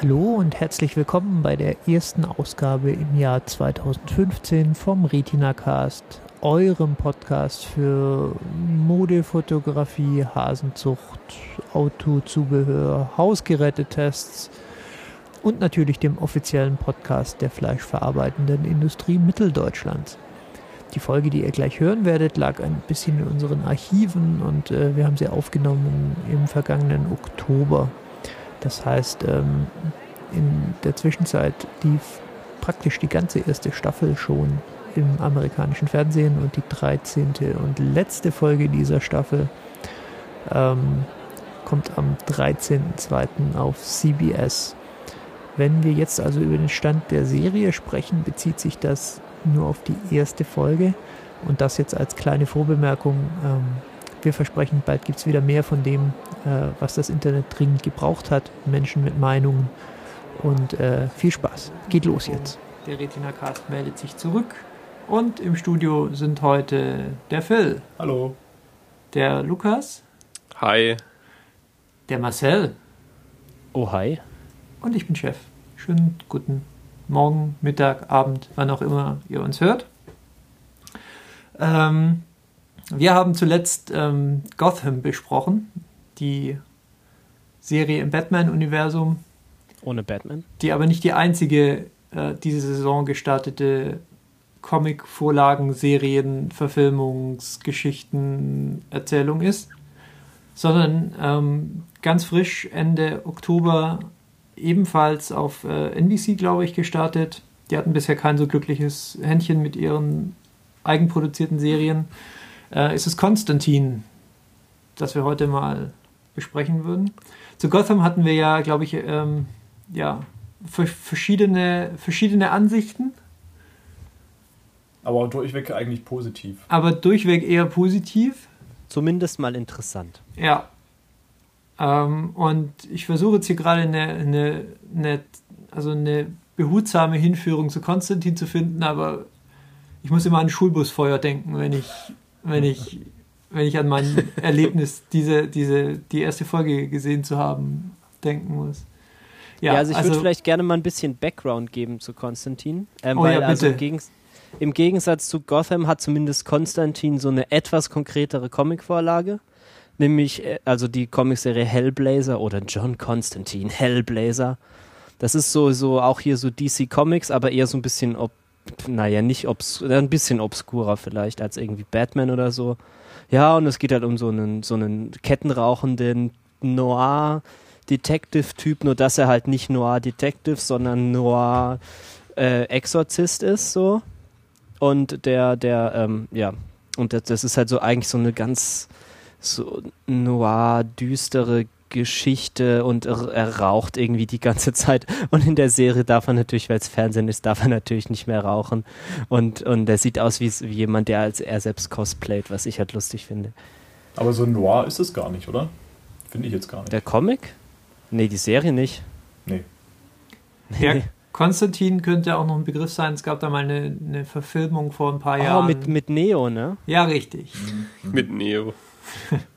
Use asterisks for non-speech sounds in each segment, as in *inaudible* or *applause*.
Hallo und herzlich willkommen bei der ersten Ausgabe im Jahr 2015 vom Retina-Cast, eurem Podcast für Modefotografie, Hasenzucht, Autozubehör, Hausgerätetests und natürlich dem offiziellen Podcast der fleischverarbeitenden Industrie Mitteldeutschlands. Die Folge, die ihr gleich hören werdet, lag ein bisschen in unseren Archiven und äh, wir haben sie aufgenommen im vergangenen Oktober. Das heißt, ähm, in der Zwischenzeit lief praktisch die ganze erste Staffel schon im amerikanischen Fernsehen und die 13. und letzte Folge dieser Staffel ähm, kommt am 13.02. auf CBS. Wenn wir jetzt also über den Stand der Serie sprechen, bezieht sich das nur auf die erste Folge und das jetzt als kleine Vorbemerkung. Ähm, wir versprechen, bald gibt es wieder mehr von dem, äh, was das Internet dringend gebraucht hat. Menschen mit Meinungen und äh, viel Spaß. Geht los jetzt. Der Retina Cast meldet sich zurück und im Studio sind heute der Phil. Hallo. Der Lukas. Hi. Der Marcel. Oh, hi. Und ich bin Chef. Schönen guten Morgen, Mittag, Abend, wann auch immer ihr uns hört. Ähm, wir haben zuletzt ähm, Gotham besprochen, die Serie im Batman-Universum. Ohne Batman? Die aber nicht die einzige äh, diese Saison gestartete Comic-Vorlagen, Serien, Verfilmungsgeschichten, Erzählung ist, sondern ähm, ganz frisch Ende Oktober ebenfalls auf äh, NBC, glaube ich, gestartet. Die hatten bisher kein so glückliches Händchen mit ihren eigenproduzierten Serien. Äh, ist es Konstantin, das wir heute mal besprechen würden. Zu Gotham hatten wir ja, glaube ich, ähm, ja, verschiedene, verschiedene Ansichten. Aber durchweg eigentlich positiv. Aber durchweg eher positiv. Zumindest mal interessant. Ja, ähm, und ich versuche jetzt hier gerade eine, eine, eine, also eine behutsame Hinführung zu Konstantin zu finden, aber ich muss immer an Schulbusfeuer denken, wenn ich, wenn ich, wenn ich an mein *laughs* Erlebnis, diese, diese, die erste Folge gesehen zu haben, denken muss. Ja, ja also ich also, würde vielleicht gerne mal ein bisschen Background geben zu Konstantin. Ähm, oh weil ja, also im, Gegens im Gegensatz zu Gotham hat zumindest Konstantin so eine etwas konkretere Comicvorlage nämlich äh, also die Comicserie Hellblazer oder John Constantine Hellblazer. Das ist so, so auch hier so DC Comics, aber eher so ein bisschen, ob, naja, nicht obs ein bisschen obskurer vielleicht als irgendwie Batman oder so. Ja, und es geht halt um so einen, so einen kettenrauchenden Noir Detective-Typ, nur dass er halt nicht Noir Detective, sondern Noir äh, ist, so. Und der, der, ähm, ja, und das, das ist halt so eigentlich so eine ganz so noir, düstere Geschichte und er raucht irgendwie die ganze Zeit. Und in der Serie darf er natürlich, weil es Fernsehen ist, darf er natürlich nicht mehr rauchen. Und, und er sieht aus wie, wie jemand, der als er selbst cosplayt, was ich halt lustig finde. Aber so noir ist es gar nicht, oder? Finde ich jetzt gar nicht. Der Comic? Nee, die Serie nicht. Nee. Ja, Konstantin könnte auch noch ein Begriff sein. Es gab da mal eine, eine Verfilmung vor ein paar oh, Jahren. Oh, mit, mit Neo, ne? Ja, richtig. Mhm. Mit Neo. *laughs*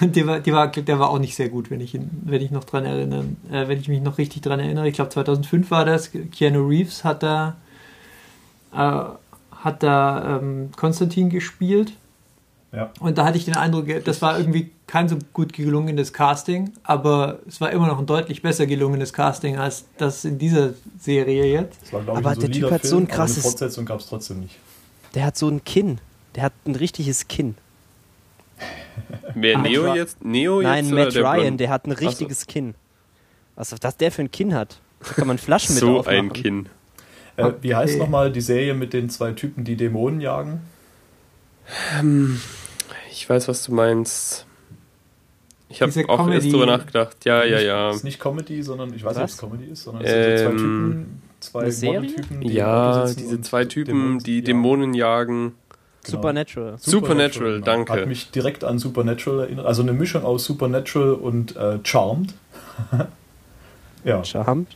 Und der war, der, war, der war auch nicht sehr gut, wenn ich, wenn ich noch dran erinnere, äh, wenn ich mich noch richtig dran erinnere. Ich glaube 2005 war das. Keanu Reeves hat da, äh, hat da ähm, Konstantin gespielt. Ja. Und da hatte ich den Eindruck, das war irgendwie kein so gut gelungenes Casting, aber es war immer noch ein deutlich besser gelungenes Casting als das in dieser Serie jetzt. War, aber der Typ hat Film, so ein krasses. Eine Fortsetzung gab es trotzdem nicht. Der hat so ein Kinn. Der hat ein richtiges Kinn. Wer Neo jetzt? Neo Nein, jetzt, Matt der Ryan, Blond? der hat ein richtiges so. Kinn. Was, was der für ein Kinn hat? Da kann man Flaschen mit *laughs* So aufmachen. ein Kinn. Äh, wie heißt okay. nochmal die Serie mit den zwei Typen, die Dämonen jagen? Ähm, ich weiß, was du meinst. Ich habe auch Comedy. erst drüber nachgedacht. Ja, ja, ja. Es ist nicht Comedy, sondern ich weiß nicht, ob es Comedy ist, sondern es sind so zwei Typen, zwei Model-Typen, die Ja, diese zwei Typen, Dämonen, die Dämonen jagen. Genau. Supernatural. Supernatural, Supernatural danke. Hat mich direkt an Supernatural erinnert. Also eine Mischung aus Supernatural und äh, Charmed. *laughs* ja. Charmed?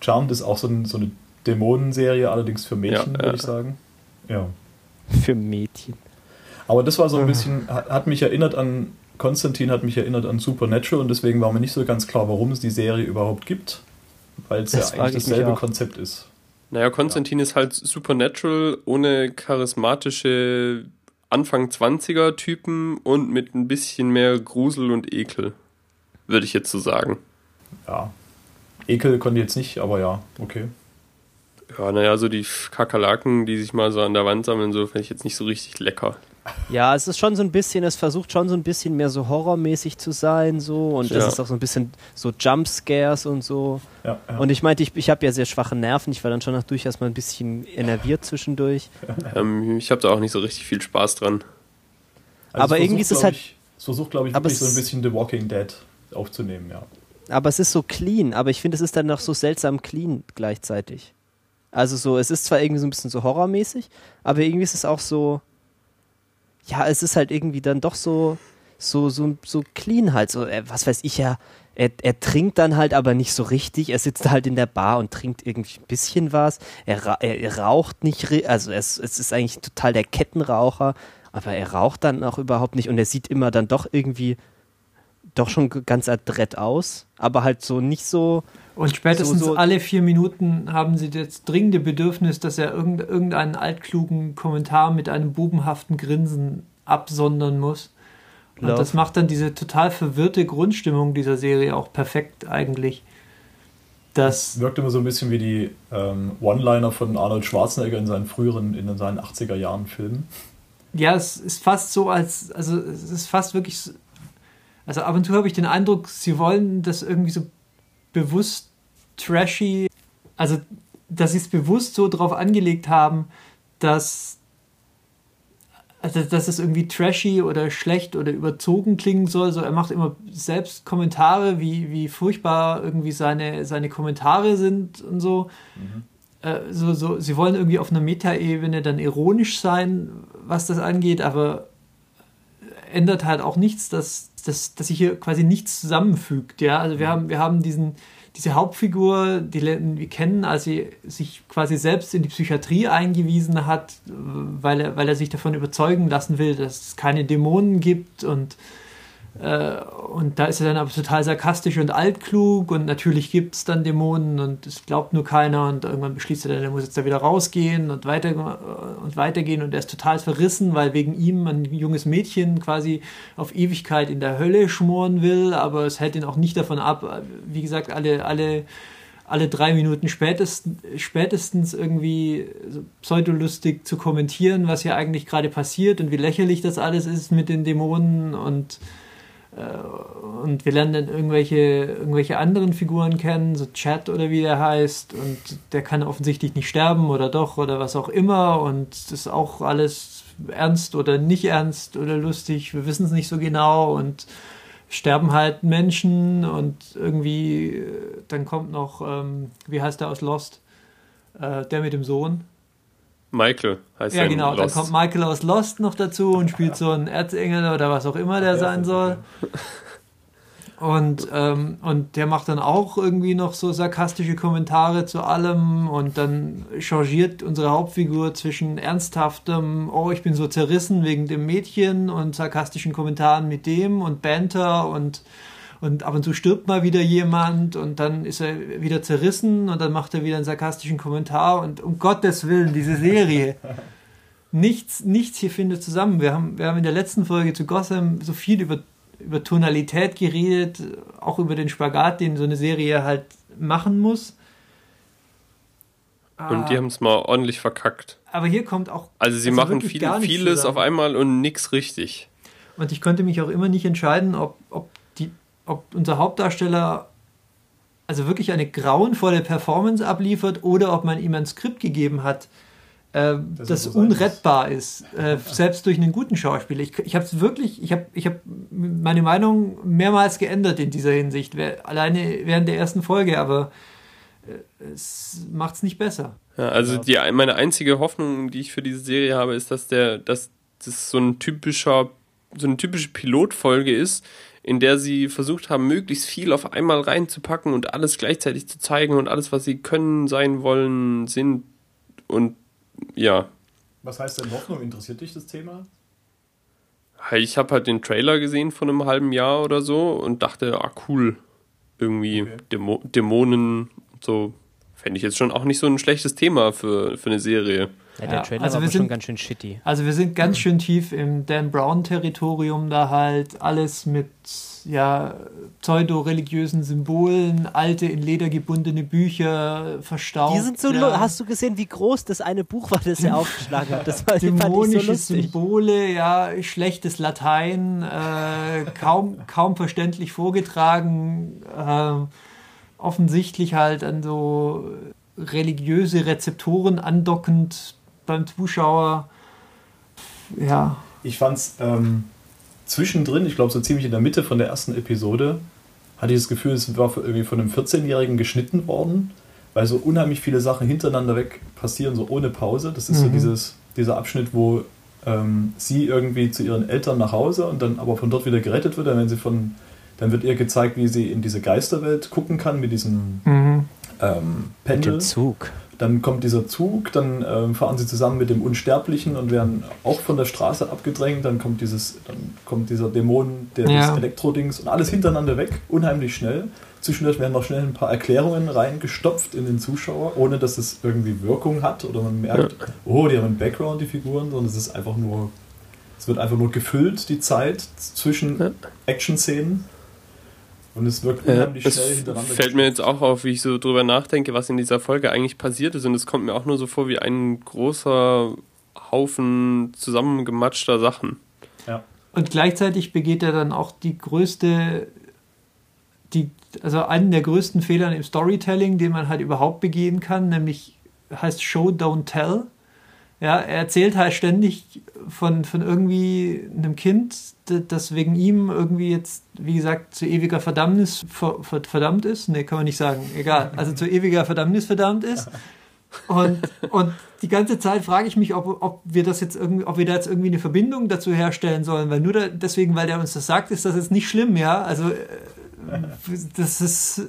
Charmed ist auch so, ein, so eine Dämonenserie, allerdings für Mädchen, ja, würde ich sagen. Ja. Für Mädchen. Aber das war so ein bisschen, hat mich erinnert an, Konstantin hat mich erinnert an Supernatural und deswegen war mir nicht so ganz klar, warum es die Serie überhaupt gibt. weil es ja eigentlich dasselbe Konzept ist. Naja, Konstantin ja. ist halt Supernatural ohne charismatische Anfang 20er Typen und mit ein bisschen mehr Grusel und Ekel, würde ich jetzt so sagen. Ja. Ekel konnte jetzt nicht, aber ja, okay. Ja, naja, so die Kakerlaken, die sich mal so an der Wand sammeln, so finde ich jetzt nicht so richtig lecker. Ja, es ist schon so ein bisschen, es versucht schon so ein bisschen mehr so horrormäßig zu sein, so und ja. es ist auch so ein bisschen so Jumpscares und so. Ja, ja. Und ich meinte, ich, ich habe ja sehr schwache Nerven, ich war dann schon noch durchaus mal ein bisschen enerviert zwischendurch. Ähm, ich habe da auch nicht so richtig viel Spaß dran. Also aber irgendwie ist es halt. es versucht, glaube ich, wirklich so ein bisschen The Walking Dead aufzunehmen, ja. Aber es ist so clean, aber ich finde, es ist dann noch so seltsam clean gleichzeitig. Also so, es ist zwar irgendwie so ein bisschen so horrormäßig, aber irgendwie ist es auch so, ja, es ist halt irgendwie dann doch so, so, so, so clean halt, so, äh, was weiß ich ja, er, er trinkt dann halt aber nicht so richtig, er sitzt halt in der Bar und trinkt irgendwie ein bisschen was, er, er, er raucht nicht, also es, es ist eigentlich total der Kettenraucher, aber er raucht dann auch überhaupt nicht. Und er sieht immer dann doch irgendwie doch schon ganz adrett aus, aber halt so nicht so. Und spätestens so, so alle vier Minuten haben sie das dringende Bedürfnis, dass er irgendeinen altklugen Kommentar mit einem bubenhaften Grinsen absondern muss. Und Love. das macht dann diese total verwirrte Grundstimmung dieser Serie auch perfekt eigentlich. Das wirkt immer so ein bisschen wie die ähm, One-Liner von Arnold Schwarzenegger in seinen früheren, in seinen 80er Jahren Filmen. Ja, es ist fast so, als, also es ist fast wirklich also ab und zu habe ich den Eindruck, sie wollen das irgendwie so bewusst trashy, also dass sie es bewusst so drauf angelegt haben, dass also dass es irgendwie trashy oder schlecht oder überzogen klingen soll. So, er macht immer selbst Kommentare, wie, wie furchtbar irgendwie seine, seine Kommentare sind und so. Mhm. Äh, so, so. Sie wollen irgendwie auf einer Metaebene dann ironisch sein, was das angeht, aber ändert halt auch nichts, dass dass, dass sich hier quasi nichts zusammenfügt. Ja? Also wir haben, wir haben diesen, diese Hauptfigur, die wir kennen, als sie sich quasi selbst in die Psychiatrie eingewiesen hat, weil er, weil er sich davon überzeugen lassen will, dass es keine Dämonen gibt und äh, und da ist er dann aber total sarkastisch und altklug und natürlich gibt es dann Dämonen und es glaubt nur keiner und irgendwann beschließt er dann, er muss jetzt da wieder rausgehen und, weiter, und weitergehen und er ist total verrissen, weil wegen ihm ein junges Mädchen quasi auf Ewigkeit in der Hölle schmoren will, aber es hält ihn auch nicht davon ab, wie gesagt, alle, alle alle drei Minuten spätestens, spätestens irgendwie so pseudolustig zu kommentieren, was hier eigentlich gerade passiert und wie lächerlich das alles ist mit den Dämonen und und wir lernen dann irgendwelche, irgendwelche anderen Figuren kennen, so Chat oder wie der heißt, und der kann offensichtlich nicht sterben oder doch oder was auch immer, und das ist auch alles ernst oder nicht ernst oder lustig, wir wissen es nicht so genau und sterben halt Menschen und irgendwie, dann kommt noch, ähm, wie heißt der aus Lost? Äh, der mit dem Sohn. Michael heißt Ja, genau. Dann kommt Michael aus Lost noch dazu und spielt so einen Erzengel oder was auch immer der sein soll. Und, ähm, und der macht dann auch irgendwie noch so sarkastische Kommentare zu allem und dann changiert unsere Hauptfigur zwischen ernsthaftem, oh, ich bin so zerrissen wegen dem Mädchen und sarkastischen Kommentaren mit dem und Banter und und ab und zu stirbt mal wieder jemand und dann ist er wieder zerrissen und dann macht er wieder einen sarkastischen Kommentar und um Gottes Willen, diese Serie. nichts, nichts hier findet zusammen. Wir haben, wir haben in der letzten Folge zu Gotham so viel über, über Tonalität geredet, auch über den Spagat, den so eine Serie halt machen muss. Und die ah. haben es mal ordentlich verkackt. Aber hier kommt auch. Also sie also machen viel, vieles zusammen. auf einmal und nichts richtig. Und ich konnte mich auch immer nicht entscheiden, ob, ob ob unser Hauptdarsteller also wirklich eine grauenvolle Performance abliefert oder ob man ihm ein Skript gegeben hat, äh, das, das unrettbar ist, äh, selbst durch einen guten Schauspieler. Ich, ich habe es wirklich, ich habe ich hab meine Meinung mehrmals geändert in dieser Hinsicht, alleine während der ersten Folge, aber äh, es macht es nicht besser. Ja, also die, meine einzige Hoffnung, die ich für diese Serie habe, ist, dass der, dass das so ein typischer, so eine typische Pilotfolge ist, in der sie versucht haben, möglichst viel auf einmal reinzupacken und alles gleichzeitig zu zeigen und alles, was sie können, sein wollen, sind und ja. Was heißt denn Hoffnung? Interessiert dich das Thema? Ich habe halt den Trailer gesehen von einem halben Jahr oder so und dachte, ah cool, irgendwie okay. Dämo Dämonen, so fände ich jetzt schon auch nicht so ein schlechtes Thema für, für eine Serie. Ja, der Trailer also war sind, schon ganz schön shitty. Also wir sind ganz schön tief im Dan Brown-Territorium, da halt alles mit ja, pseudo-religiösen Symbolen, alte in Leder gebundene Bücher verstaubt. Die sind so, ja. hast du gesehen, wie groß das eine Buch war, das er *laughs* aufgeschlagen hat? Das war Dämonische so Symbole, ja, schlechtes Latein, äh, kaum, kaum verständlich vorgetragen, äh, offensichtlich halt an so religiöse Rezeptoren andockend beim Zuschauer. Ja. Ich fand's ähm, zwischendrin, ich glaube so ziemlich in der Mitte von der ersten Episode, hatte ich das Gefühl, es war irgendwie von einem 14-Jährigen geschnitten worden, weil so unheimlich viele Sachen hintereinander weg passieren, so ohne Pause. Das ist mhm. so dieses, dieser Abschnitt, wo ähm, sie irgendwie zu ihren Eltern nach Hause und dann aber von dort wieder gerettet wird, dann wenn sie von dann wird ihr gezeigt, wie sie in diese Geisterwelt gucken kann mit diesem mhm. ähm, Pendel. Mit dem Zug. Dann kommt dieser Zug, dann ähm, fahren sie zusammen mit dem Unsterblichen und werden auch von der Straße abgedrängt. Dann kommt dieses, dann kommt dieser Dämon, der ja. des Elektrodings und alles hintereinander weg, unheimlich schnell. Zwischendurch werden noch schnell ein paar Erklärungen reingestopft in den Zuschauer, ohne dass es irgendwie Wirkung hat oder man merkt, ja. oh, die haben einen Background, die Figuren, sondern es ist einfach nur, es wird einfach nur gefüllt, die Zeit zwischen ja. Action-Szenen. Und es wirkt unheimlich äh, schnell hintereinander. Fällt mir jetzt auch auf, wie ich so drüber nachdenke, was in dieser Folge eigentlich passiert ist. Und es kommt mir auch nur so vor wie ein großer Haufen zusammengematschter Sachen. Ja. Und gleichzeitig begeht er dann auch die größte, die, also einen der größten Fehler im Storytelling, den man halt überhaupt begehen kann, nämlich heißt Show, Don't Tell. Ja, er erzählt halt ständig von, von irgendwie einem Kind, das wegen ihm irgendwie jetzt, wie gesagt, zu ewiger Verdammnis verdammt ist. Nee, kann man nicht sagen. Egal. Also zu ewiger Verdammnis verdammt ist. Und, und die ganze Zeit frage ich mich, ob, ob wir das jetzt irgendwie, ob wir da jetzt irgendwie eine Verbindung dazu herstellen sollen, weil nur da, deswegen, weil der uns das sagt, ist das jetzt nicht schlimm, ja. Also äh, das ist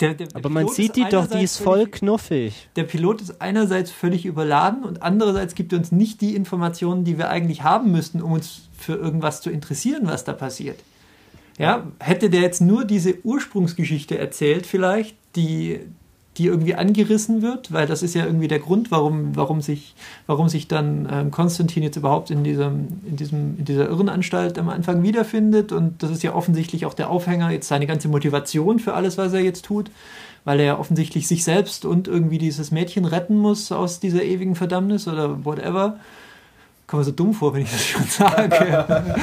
der, der, Aber man sieht die doch, die ist voll knuffig. Der Pilot ist einerseits völlig überladen und andererseits gibt er uns nicht die Informationen, die wir eigentlich haben müssten, um uns für irgendwas zu interessieren, was da passiert. Ja, hätte der jetzt nur diese Ursprungsgeschichte erzählt, vielleicht, die, die irgendwie angerissen wird, weil das ist ja irgendwie der Grund, warum, warum, sich, warum sich dann ähm, Konstantin jetzt überhaupt in, diesem, in, diesem, in dieser Irrenanstalt am Anfang wiederfindet. Und das ist ja offensichtlich auch der Aufhänger, jetzt seine ganze Motivation für alles, was er jetzt tut, weil er ja offensichtlich sich selbst und irgendwie dieses Mädchen retten muss aus dieser ewigen Verdammnis oder whatever. Kommt mir so dumm vor, wenn ich das schon *laughs* sage.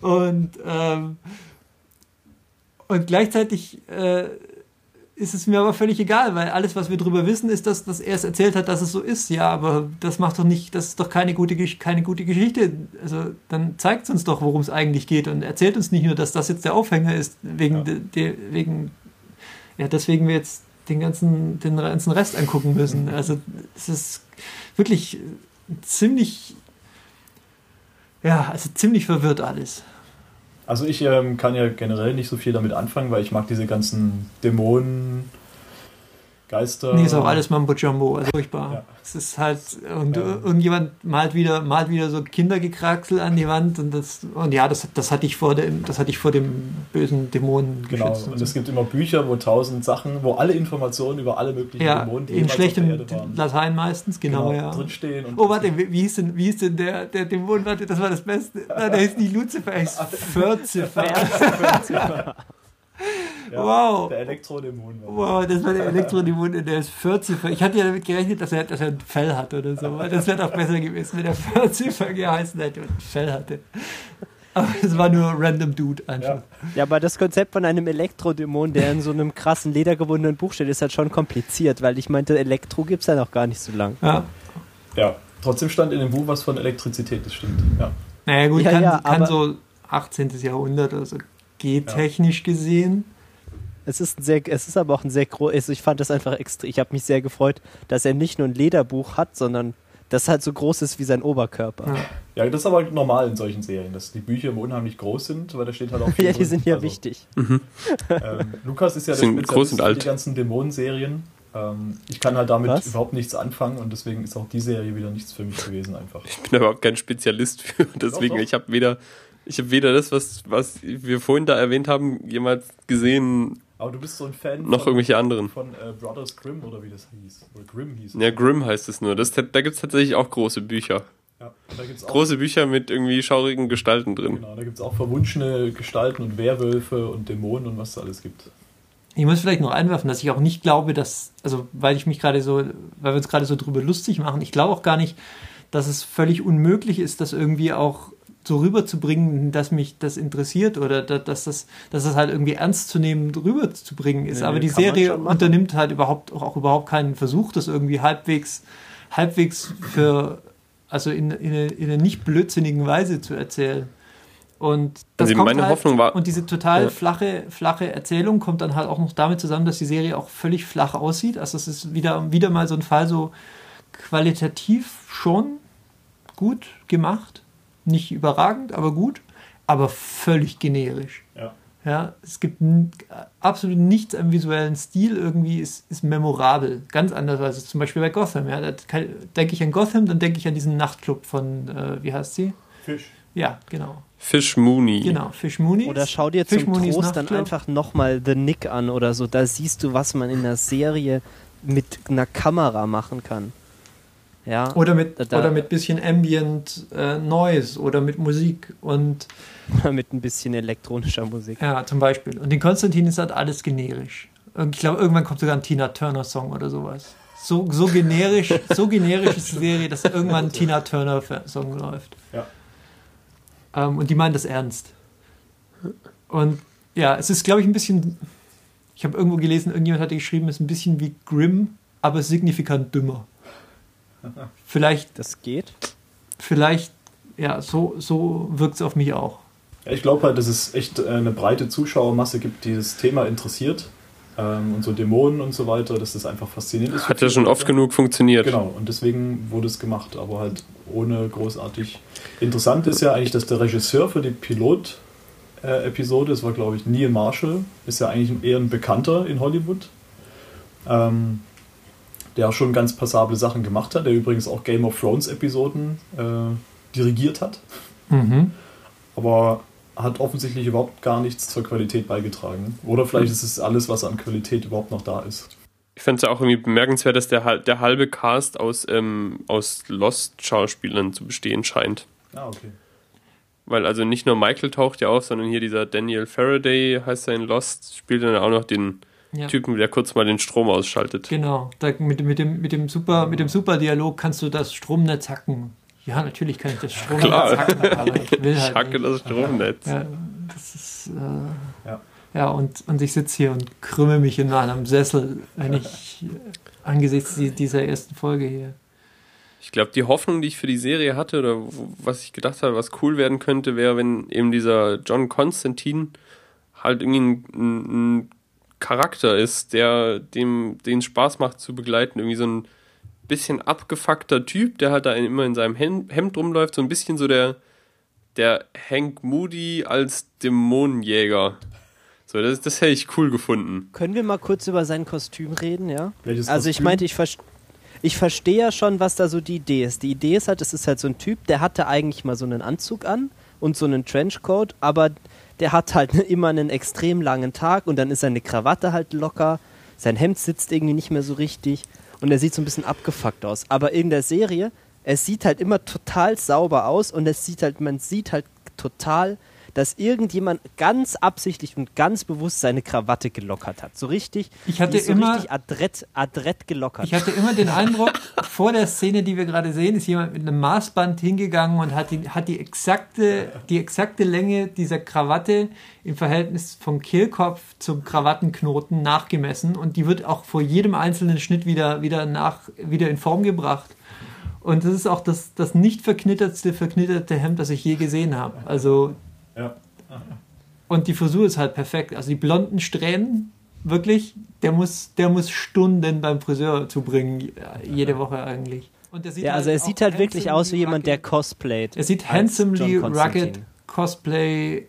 und, ähm, und gleichzeitig. Äh, ist es mir aber völlig egal, weil alles, was wir darüber wissen, ist, dass, dass er es erzählt hat, dass es so ist. Ja, aber das macht doch nicht, das ist doch keine gute, keine gute Geschichte. Also dann zeigt es uns doch, worum es eigentlich geht und erzählt uns nicht nur, dass das jetzt der Aufhänger ist, wegen, ja. de, de, wegen ja, deswegen wir jetzt den ganzen, den ganzen Rest angucken müssen. Also es ist wirklich ziemlich, ja, also ziemlich verwirrt alles. Also ich ähm, kann ja generell nicht so viel damit anfangen, weil ich mag diese ganzen Dämonen, Geister. Nee, ist auch alles Mambo Jumbo, also furchtbar. Ja. Es ist halt, und ja. irgendjemand malt wieder, malt wieder so Kindergekraxel an die Wand und das, und ja, das, das hatte ich vor dem, das hatte ich vor dem bösen Dämonen Genau, und, und es gibt immer Bücher, wo tausend Sachen, wo alle Informationen über alle möglichen ja, Dämonen, die in schlechtem Latein meistens, genau, genau ja. drinstehen. oh, warte, wie, hieß denn, wie hieß denn der, der Dämon, warte, das war das Beste. Nein, der ist nicht Lucifer, er ist *laughs* Förzifer. Ja, wow. Der Elektrodämon. Wow, das war der Elektrodämon der ist 40. Ich hatte ja damit gerechnet, dass er, dass er ein Fell hat oder so. Das wäre doch besser gewesen, wenn er 40 geheißen hätte und ein Fell hatte. Aber es war nur random Dude einfach. Ja. ja, aber das Konzept von einem Elektrodämon, der in so einem krassen ledergewundenen Buch steht, ist halt schon kompliziert, weil ich meinte, Elektro gibt es ja noch gar nicht so lang. Ja. Ja, trotzdem stand in dem Buch was von Elektrizität, das stimmt. Ja. Naja, gut, ja, kann, ja, kann so 18. Jahrhundert oder so G-technisch ja. gesehen. Es ist, ein sehr, es ist aber auch ein sehr groß. Also ich fand das einfach extrem. Ich habe mich sehr gefreut, dass er nicht nur ein Lederbuch hat, sondern das halt so groß ist wie sein Oberkörper. Ja, das ist aber normal in solchen Serien, dass die Bücher immer unheimlich groß sind, weil da steht halt auch *laughs* viel Ja, die sind ja also, wichtig. Mhm. Ähm, Lukas ist ja der Spezialist für die ganzen Dämonenserien. Ähm, ich kann halt damit Was? überhaupt nichts anfangen und deswegen ist auch die Serie wieder nichts für mich gewesen einfach. Ich bin überhaupt kein Spezialist für, deswegen, doch, doch. ich habe weder ich habe weder das, was, was wir vorhin da erwähnt haben, jemals gesehen, Aber du bist so ein Fan noch von, irgendwelche anderen. Von äh, Brothers Grimm oder wie das hieß. Oder Grimm hieß es. Ja, Grimm heißt es nur. Das, da gibt es tatsächlich auch große Bücher. Ja, da gibt's auch große Bücher mit irgendwie schaurigen Gestalten drin. Genau, da gibt es auch verwunschene Gestalten und Werwölfe und Dämonen und was da alles gibt. Ich muss vielleicht noch einwerfen, dass ich auch nicht glaube, dass, also weil ich mich gerade so, weil wir uns gerade so drüber lustig machen, ich glaube auch gar nicht, dass es völlig unmöglich ist, das irgendwie auch so rüberzubringen, dass mich das interessiert oder dass das, dass das halt irgendwie ernst zu nehmen rüberzubringen ist. Nee, Aber die Serie unternimmt halt überhaupt auch überhaupt keinen Versuch, das irgendwie halbwegs, halbwegs für, also in, in, eine, in einer nicht blödsinnigen Weise zu erzählen. Und das also kommt meine halt, Hoffnung war und diese total ja. flache, flache Erzählung kommt dann halt auch noch damit zusammen, dass die Serie auch völlig flach aussieht. Also es ist wieder, wieder mal so ein Fall so qualitativ schon gut gemacht nicht überragend, aber gut, aber völlig generisch. Ja. Ja, es gibt absolut nichts am visuellen Stil, irgendwie ist, ist memorabel. Ganz anders als zum Beispiel bei Gotham. Ja, da denke ich an Gotham, dann denke ich an diesen Nachtclub von, äh, wie heißt sie? Fisch. Ja, genau. Fish Mooney. Genau, Fish Mooney. Oder schau dir Fish zum Mooney's Trost dann einfach nochmal The Nick an oder so. Da siehst du, was man in der Serie mit einer Kamera machen kann. Ja, oder mit da, oder mit bisschen Ambient äh, Noise oder mit Musik und *laughs* mit ein bisschen elektronischer Musik. Ja, zum Beispiel. Und den Konstantin ist halt alles generisch. Und ich glaube, irgendwann kommt sogar ein Tina Turner Song oder sowas. So, so generisch, *laughs* so generisch ist die Serie, dass irgendwann ein Tina Turner Song läuft. Ja. Ähm, und die meinen das ernst. Und ja, es ist, glaube ich, ein bisschen. Ich habe irgendwo gelesen, irgendjemand hatte geschrieben, es ist ein bisschen wie Grimm, aber signifikant dümmer. Vielleicht. Das geht. Vielleicht, ja, so, so wirkt es auf mich auch. Ich glaube halt, dass es echt äh, eine breite Zuschauermasse gibt, die das Thema interessiert. Ähm, und so Dämonen und so weiter, dass das einfach faszinierend ist. Hat ja schon oft genug funktioniert. Genau, und deswegen wurde es gemacht, aber halt ohne großartig. Interessant ist ja eigentlich, dass der Regisseur für die Pilot-Episode, das war glaube ich Neil Marshall, ist ja eigentlich eher ein Bekannter in Hollywood. Ähm, der auch schon ganz passable Sachen gemacht hat, der übrigens auch Game of Thrones Episoden äh, dirigiert hat. Mhm. Aber hat offensichtlich überhaupt gar nichts zur Qualität beigetragen. Oder vielleicht ist es alles, was an Qualität überhaupt noch da ist. Ich fände es ja auch irgendwie bemerkenswert, dass der, der halbe Cast aus, ähm, aus Lost-Schauspielern zu bestehen scheint. Ah, okay. Weil also nicht nur Michael taucht ja auf, sondern hier dieser Daniel Faraday heißt er in Lost, spielt dann auch noch den ja. Typen, der kurz mal den Strom ausschaltet. Genau, da, mit, mit, dem, mit, dem super, mit dem Super-Dialog kannst du das Stromnetz hacken. Ja, natürlich kann ich das Stromnetz Klar. hacken, aber ich *laughs* will halt. Ich hacke nicht. das Stromnetz. Ja, das ist. Äh, ja. ja, und, und ich sitze hier und krümme mich in einem Sessel, wenn ich angesichts dieser ersten Folge hier. Ich glaube, die Hoffnung, die ich für die Serie hatte, oder was ich gedacht habe, was cool werden könnte, wäre, wenn eben dieser John Constantine halt irgendwie ein, ein Charakter ist, der dem den Spaß macht zu begleiten. Irgendwie so ein bisschen abgefuckter Typ, der halt da immer in seinem Hemd rumläuft, so ein bisschen so der, der Hank Moody als Dämonenjäger. So, das, das hätte ich cool gefunden. Können wir mal kurz über sein Kostüm reden, ja? Welches also Kostüm? ich meinte, ich, ver ich verstehe ja schon, was da so die Idee ist. Die Idee ist halt, es ist halt so ein Typ, der hatte eigentlich mal so einen Anzug an und so einen Trenchcoat, aber der hat halt *laughs* immer einen extrem langen Tag und dann ist seine Krawatte halt locker, sein Hemd sitzt irgendwie nicht mehr so richtig und er sieht so ein bisschen abgefuckt aus. Aber in der Serie, es sieht halt immer total sauber aus und es sieht halt, man sieht halt total dass irgendjemand ganz absichtlich und ganz bewusst seine Krawatte gelockert hat. So richtig, ich hatte so immer, richtig adrett, adrett gelockert. Ich hatte immer den Eindruck, *laughs* vor der Szene, die wir gerade sehen, ist jemand mit einem Maßband hingegangen und hat die, hat die, exakte, die exakte Länge dieser Krawatte im Verhältnis vom Kehlkopf zum Krawattenknoten nachgemessen und die wird auch vor jedem einzelnen Schnitt wieder, wieder, nach, wieder in Form gebracht. Und das ist auch das, das nicht verknittertste, verknitterte Hemd, das ich je gesehen habe. Also ja. Und die Frisur ist halt perfekt. Also die blonden Strähnen, wirklich, der muss, der muss Stunden beim Friseur zubringen, jede Woche eigentlich. ja, also halt er sieht halt wirklich aus wie jemand, der cosplayt. Er sieht handsomely rugged, Cosplay,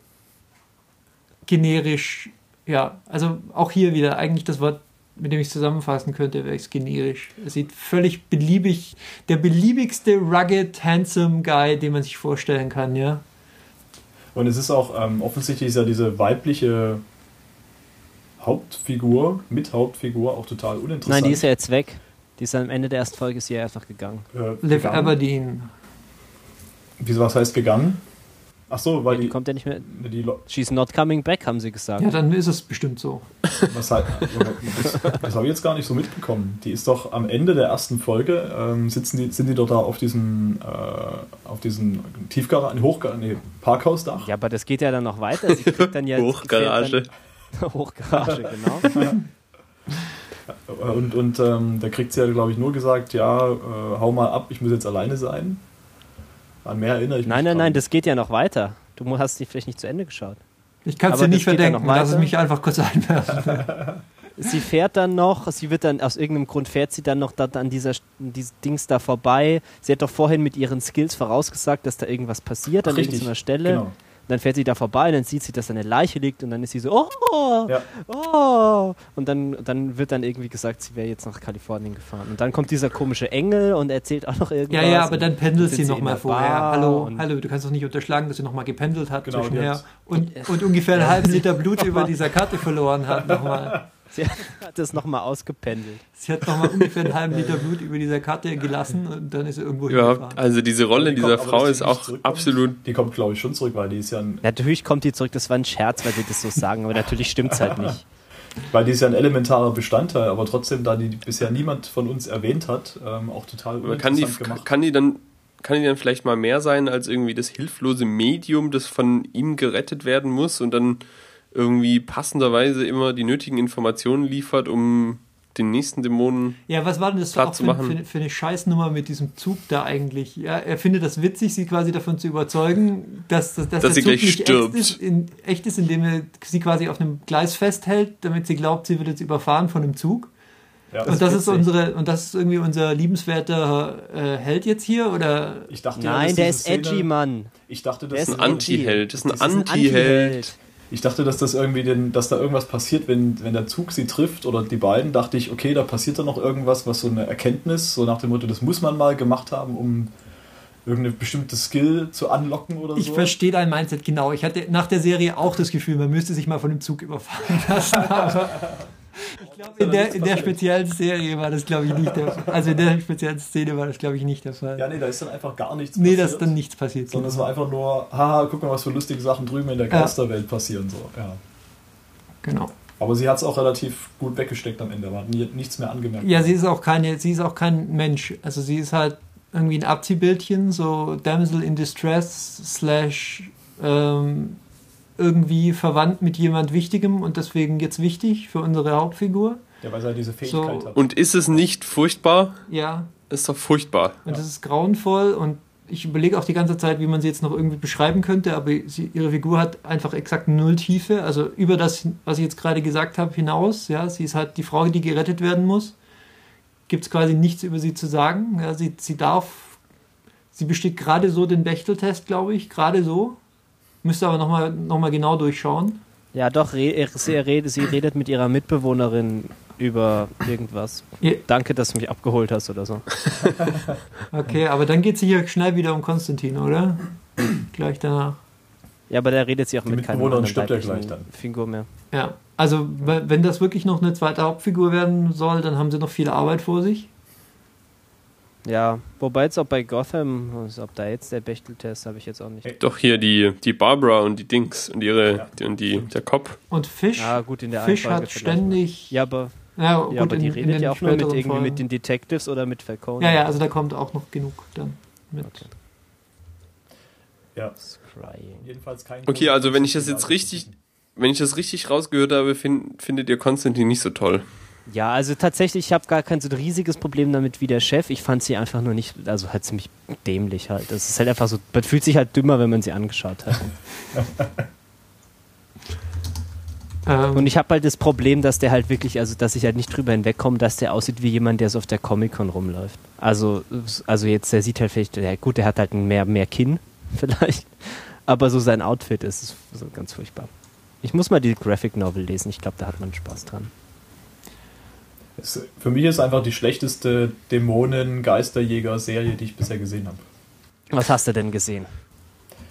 generisch. Ja, also auch hier wieder eigentlich das Wort, mit dem ich es zusammenfassen könnte, wäre es generisch. Er sieht völlig beliebig, der beliebigste rugged, handsome Guy, den man sich vorstellen kann, ja. Und es ist auch ähm, offensichtlich ist ja diese weibliche Hauptfigur, mit Hauptfigur, auch total uninteressant. Nein, die ist ja jetzt weg. Die ist am Ende der ersten Folge ist sie einfach gegangen. Äh, Liv gegangen. Aberdeen. Wieso was heißt gegangen? Ach so, weil ja, die, die kommt ja nicht mehr. Die She's not coming back, haben sie gesagt. Ja, dann ist es bestimmt so. *laughs* Was halt, das, das habe ich jetzt gar nicht so mitbekommen. Die ist doch am Ende der ersten Folge ähm, sitzen die, sind die doch da auf diesem äh, auf diesem Tiefgarage, Hochgarage, nee, Parkhausdach. Ja, aber das geht ja dann noch weiter. Sie kriegt dann ja *laughs* Hochgarage. Dann, *laughs* Hochgarage, genau. und und ähm, da kriegt sie ja, glaube ich, nur gesagt, ja, äh, hau mal ab, ich muss jetzt alleine sein. An mehr erinnere ich mich. Nein, nein, nein, das geht ja noch weiter. Du hast dich vielleicht nicht zu Ende geschaut. Ich kann es dir nicht verdenken, ja lass es mich einfach kurz einwerfen. *laughs* sie fährt dann noch, sie wird dann, aus irgendeinem Grund fährt sie dann noch da, an dieser dieses Dings da vorbei. Sie hat doch vorhin mit ihren Skills vorausgesagt, dass da irgendwas passiert an irgendeiner Stelle. Genau dann fährt sie da vorbei und dann sieht sie, dass da eine Leiche liegt und dann ist sie so, oh, ja. oh. Und dann, dann wird dann irgendwie gesagt, sie wäre jetzt nach Kalifornien gefahren. Und dann kommt dieser komische Engel und erzählt auch noch irgendwas. Ja, ja, aber dann pendelt sie nochmal vorher. Hallo, hallo, du kannst doch nicht unterschlagen, dass sie nochmal gependelt hat genau, zwischenher und, *laughs* und ungefähr einen halben Liter Blut über dieser Karte verloren hat nochmal. *laughs* Sie hat das nochmal ausgependelt. Sie hat nochmal ungefähr einen halben Liter Blut über dieser Karte gelassen und dann ist sie irgendwo Überhaupt, Also diese Rolle die dieser kommt, Frau ist auch absolut... Die kommt, glaube ich, schon zurück, weil die ist ja ein... Natürlich kommt die zurück, das war ein Scherz, weil sie das so sagen, aber natürlich stimmt es halt nicht. *laughs* Weil die ist ja ein elementarer Bestandteil, aber trotzdem, da die bisher niemand von uns erwähnt hat, ähm, auch total kann die, gemacht. Kann die dann kann die dann vielleicht mal mehr sein als irgendwie das hilflose Medium, das von ihm gerettet werden muss und dann irgendwie passenderweise immer die nötigen Informationen liefert, um den nächsten Dämonen. Ja, was war denn das auch für, für, für, eine Scheißnummer mit diesem Zug da eigentlich? Ja, er findet das witzig, sie quasi davon zu überzeugen, dass, dass, dass, dass sie Zug gleich stirbt. Echt ist, in, echt ist, indem er sie quasi auf einem Gleis festhält, damit sie glaubt, sie wird jetzt überfahren von einem Zug. Ja, und das ist unsere und das ist irgendwie unser liebenswerter äh, Held jetzt hier oder? Ich dachte, Nein, ja, der ist edgy, Mann. Ich dachte, das ist ein Anti-Held. Das ist ein Anti-Held. Ich dachte, dass das irgendwie den, dass da irgendwas passiert, wenn, wenn der Zug sie trifft oder die beiden, dachte ich, okay, da passiert da noch irgendwas, was so eine Erkenntnis, so nach dem Motto, das muss man mal gemacht haben, um irgendeine bestimmte Skill zu anlocken oder ich so. Ich verstehe dein Mindset genau. Ich hatte nach der Serie auch das Gefühl, man müsste sich mal von dem Zug überfahren *laughs* lassen. In der, in der speziellen Serie war das, glaube ich, nicht der Fall. Also in der speziellen Szene war das, glaube ich, nicht der Fall. Ja, nee, da ist dann einfach gar nichts passiert. Nee, da ist dann nichts passiert. Sondern genau. es war einfach nur, haha, guck mal, was für lustige Sachen drüben in der Geisterwelt ja. passieren. So. Ja. Genau. Aber sie hat es auch relativ gut weggesteckt am Ende, man hat nichts mehr angemerkt. Ja, sie ist auch keine, sie ist auch kein Mensch. Also sie ist halt irgendwie ein Abziehbildchen, so Damsel in Distress slash ähm, irgendwie verwandt mit jemand Wichtigem und deswegen jetzt wichtig für unsere Hauptfigur. Ja, weil sie halt diese Fähigkeit so. hat. Und ist es nicht furchtbar? Ja. Ist doch furchtbar. Und das ist grauenvoll und ich überlege auch die ganze Zeit, wie man sie jetzt noch irgendwie beschreiben könnte, aber sie, ihre Figur hat einfach exakt null Tiefe, also über das, was ich jetzt gerade gesagt habe, hinaus. Ja, sie ist halt die Frau, die gerettet werden muss. Gibt es quasi nichts über sie zu sagen. Ja, sie, sie darf, sie besteht gerade so den Bechteltest, glaube ich, gerade so. Müsste aber nochmal noch mal genau durchschauen. Ja, doch, re sie, redet, sie redet mit ihrer Mitbewohnerin über irgendwas. Ja. Danke, dass du mich abgeholt hast oder so. *laughs* okay, aber dann geht sie hier schnell wieder um Konstantin, oder? gleich danach. Ja, aber der redet sie auch Die mit keiner anderen stirbt ja gleich dann. Figur mehr. Ja, also wenn das wirklich noch eine zweite Hauptfigur werden soll, dann haben sie noch viel Arbeit vor sich. Ja, wobei jetzt auch bei Gotham, ob da jetzt der Bechteltest, habe ich jetzt auch nicht. Doch hier die, die Barbara und die Dings und ihre ja. die, und die, der Cop. Und Fisch. Ja, gut, in der Fisch hat ständig. Ja, aber, ja, gut, ja, aber die in, redet in ja auch nur mit irgendwie mit den Detectives oder mit Falcone. Ja, ja, also da kommt auch noch genug dann mit. Okay. Ja. Jedenfalls kein Okay, also wenn ich das jetzt richtig, wenn ich das richtig rausgehört habe, find, findet ihr Konstantin nicht so toll. Ja, also tatsächlich, ich habe gar kein so riesiges Problem damit wie der Chef. Ich fand sie einfach nur nicht, also halt ziemlich dämlich halt. Das ist halt einfach so, man fühlt sich halt dümmer, wenn man sie angeschaut hat. *laughs* Ähm. Und ich habe halt das Problem, dass der halt wirklich, also dass ich halt nicht drüber hinwegkomme, dass der aussieht wie jemand, der so auf der Comic-Con rumläuft. Also, also jetzt, der sieht halt vielleicht, ja gut, der hat halt mehr, mehr Kinn *laughs* vielleicht, aber so sein Outfit ist so ganz furchtbar. Ich muss mal die Graphic Novel lesen, ich glaube, da hat man Spaß dran. Es, für mich ist es einfach die schlechteste Dämonen-Geisterjäger-Serie, die ich bisher gesehen habe. Was hast du denn gesehen?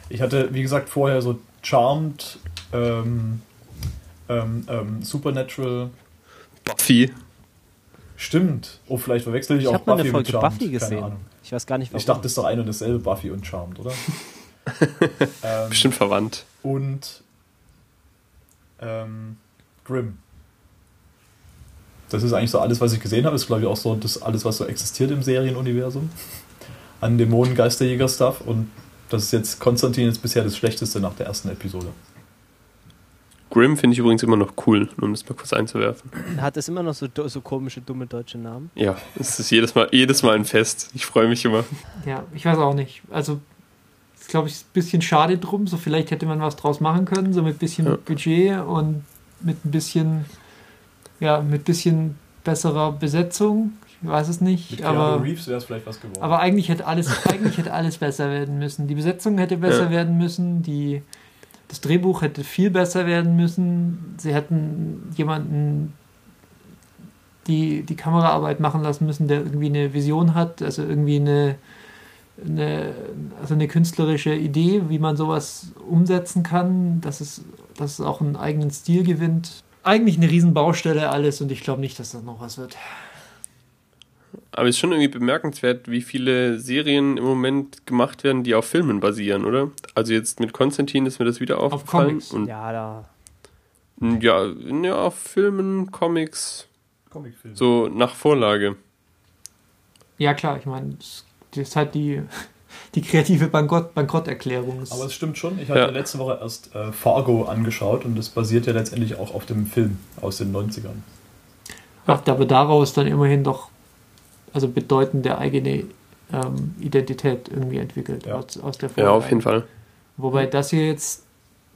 Ich hatte, wie gesagt, vorher so Charmed, ähm, ähm, ähm, Supernatural. Buffy. Stimmt. Oh, vielleicht verwechsel ich, ich auch Buffy eine Folge mit Charmed. Buffy gesehen. Ich weiß gar nicht, warum. Ich dachte, das ist doch eine und dasselbe Buffy und Charmed, oder? ähm, *laughs* Bestimmt verwandt. Und ähm, Grimm. Das ist eigentlich so alles, was ich gesehen habe. Das ist, glaube ich, auch so das alles, was so existiert im Serienuniversum. An Dämonen, Geisterjäger-Stuff. Und das ist jetzt Konstantin jetzt bisher das Schlechteste nach der ersten Episode. Grimm finde ich übrigens immer noch cool, um das mal kurz einzuwerfen. Hat es immer noch so, so komische, dumme deutsche Namen? Ja, es ist jedes Mal, jedes Mal ein Fest. Ich freue mich immer. Ja, ich weiß auch nicht. Also, ist glaube ich ein bisschen schade drum. So, vielleicht hätte man was draus machen können, so mit ein bisschen ja. Budget und mit ein bisschen, ja, mit bisschen besserer Besetzung. Ich weiß es nicht. Mit aber Reeves wäre es vielleicht was geworden. Aber eigentlich hätte alles, eigentlich hätte alles besser werden müssen. Die Besetzung hätte besser ja. werden müssen. Die das Drehbuch hätte viel besser werden müssen. Sie hätten jemanden die, die Kameraarbeit machen lassen müssen, der irgendwie eine Vision hat, also irgendwie eine, eine, also eine künstlerische Idee, wie man sowas umsetzen kann, dass es, dass es auch einen eigenen Stil gewinnt. Eigentlich eine Riesenbaustelle alles und ich glaube nicht, dass das noch was wird. Aber es ist schon irgendwie bemerkenswert, wie viele Serien im Moment gemacht werden, die auf Filmen basieren, oder? Also jetzt mit Konstantin ist mir das wieder aufgefallen. Auf Comics. ja, da. Ja, ja, auf Filmen, Comics. Comicfilme. So nach Vorlage. Ja, klar, ich meine, das ist halt die, die kreative Bankrott, Bankrotterklärung. Aber es stimmt schon, ich hatte ja. letzte Woche erst äh, Fargo angeschaut und das basiert ja letztendlich auch auf dem Film aus den 90ern. Ach, aber daraus dann immerhin doch also bedeutende eigene ähm, Identität irgendwie entwickelt ja. aus, aus der Folge. Ja, auf jeden Fall. Wobei das hier jetzt,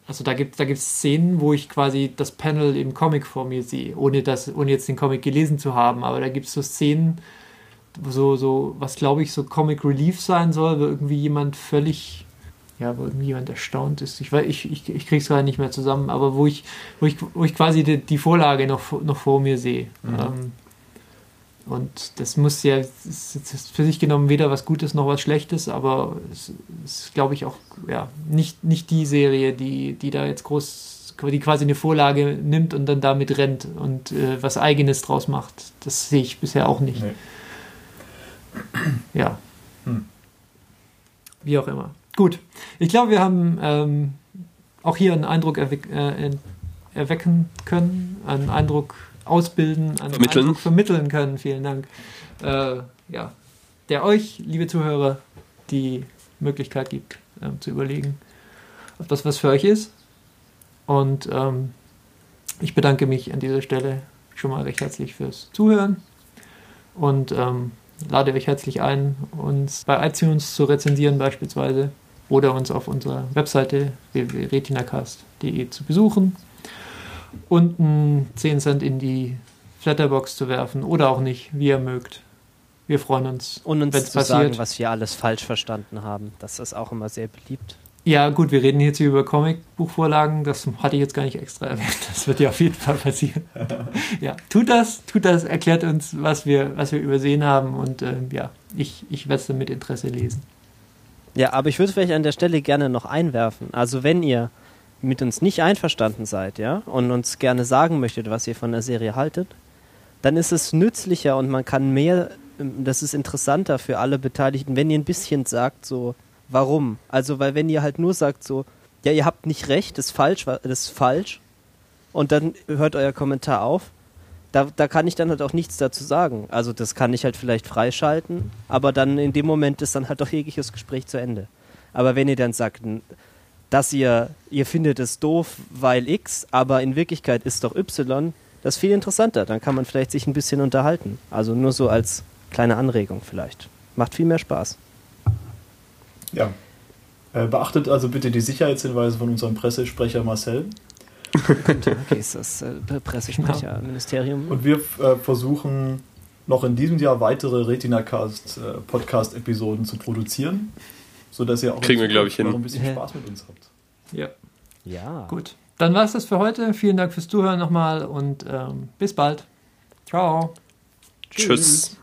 also da gibt es da gibt's Szenen, wo ich quasi das Panel im Comic vor mir sehe, ohne, das, ohne jetzt den Comic gelesen zu haben, aber da gibt es so Szenen, so, so, was glaube ich so Comic Relief sein soll, wo irgendwie jemand völlig, ja, wo irgendwie jemand erstaunt ist. Ich weiß, ich, ich, ich krieg's gerade nicht mehr zusammen, aber wo ich, wo ich, wo ich quasi die, die Vorlage noch, noch vor mir sehe. Mhm. Ähm, und das muss ja das ist für sich genommen weder was Gutes noch was Schlechtes, aber es ist, glaube ich, auch ja, nicht, nicht die Serie, die, die da jetzt groß, die quasi eine Vorlage nimmt und dann damit rennt und äh, was Eigenes draus macht. Das sehe ich bisher auch nicht. Nee. *clears throat* Ja. Hm. Wie auch immer. Gut. Ich glaube, wir haben ähm, auch hier einen Eindruck äh, erwecken können, einen Eindruck ausbilden, an vermitteln. Eindruck vermitteln können. Vielen Dank. Äh, ja, der euch, liebe Zuhörer, die Möglichkeit gibt, äh, zu überlegen, ob das was für euch ist. Und ähm, ich bedanke mich an dieser Stelle schon mal recht herzlich fürs Zuhören und ähm, lade euch herzlich ein, uns bei iTunes zu rezensieren beispielsweise oder uns auf unserer Webseite www.retinacast.de zu besuchen und einen 10 Cent in die Flatterbox zu werfen oder auch nicht, wie ihr mögt. Wir freuen uns. Und uns zu passiert. sagen, was wir alles falsch verstanden haben. Das ist auch immer sehr beliebt. Ja, gut, wir reden jetzt hier über Comicbuchvorlagen. Das hatte ich jetzt gar nicht extra erwähnt. Das wird ja auf jeden Fall passieren. ja, tut das, tut das, erklärt uns, was wir, was wir übersehen haben. Und äh, ja, ich, ich werde es dann mit Interesse lesen. Ja, aber ich würde vielleicht an der Stelle gerne noch einwerfen. Also wenn ihr mit uns nicht einverstanden seid, ja, und uns gerne sagen möchtet, was ihr von der Serie haltet, dann ist es nützlicher und man kann mehr, ähm, das ist interessanter für alle Beteiligten, wenn ihr ein bisschen sagt, so, warum? Also, weil wenn ihr halt nur sagt, so, ja, ihr habt nicht recht, das ist falsch, das ist falsch, und dann hört euer Kommentar auf, da, da kann ich dann halt auch nichts dazu sagen. Also, das kann ich halt vielleicht freischalten, aber dann in dem Moment ist dann halt auch jegliches Gespräch zu Ende. Aber wenn ihr dann sagt, dass ihr, ihr findet es doof, weil X, aber in Wirklichkeit ist doch Y, das ist viel interessanter. Dann kann man vielleicht sich ein bisschen unterhalten. Also nur so als kleine Anregung vielleicht. Macht viel mehr Spaß. Ja. Äh, beachtet also bitte die Sicherheitshinweise von unserem Pressesprecher Marcel. *laughs* Tag, ist das äh, Pressesprecherministerium. Und wir äh, versuchen noch in diesem Jahr weitere Retina-Cast äh, Podcast-Episoden zu produzieren sodass ihr auch Kriegen wir, glaube ich, hin. noch ein bisschen Spaß mit uns habt. Ja. Ja. Gut. Dann war es das für heute. Vielen Dank fürs Zuhören nochmal und ähm, bis bald. Ciao. Tschüss. Tschüss.